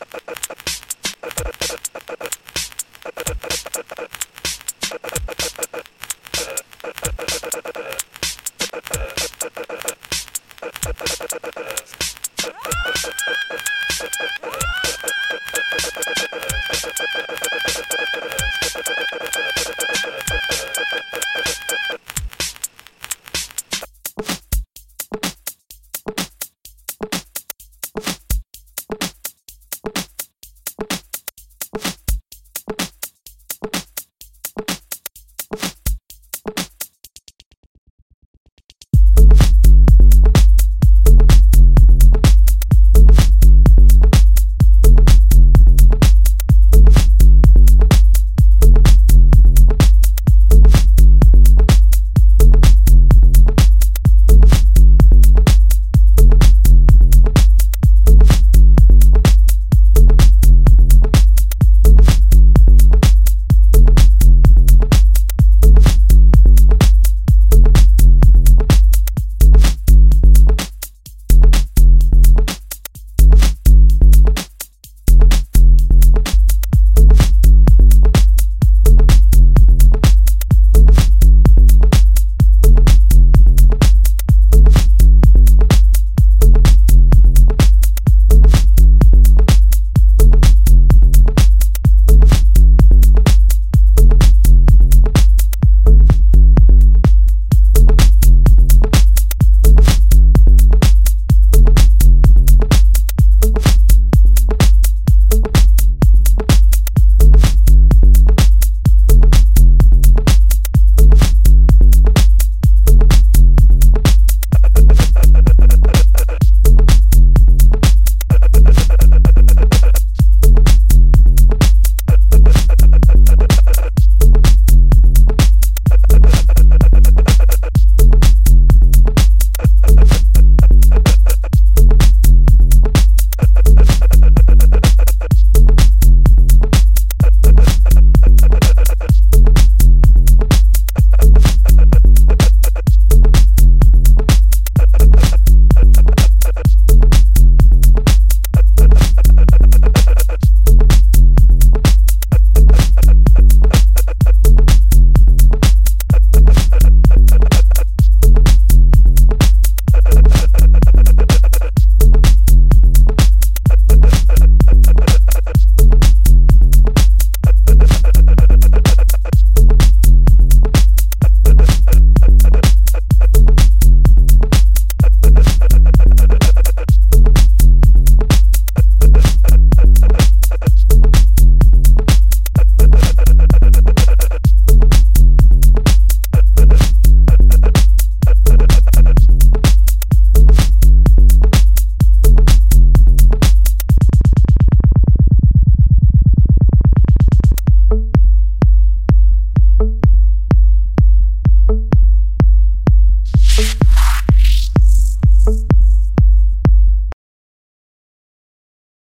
Ah!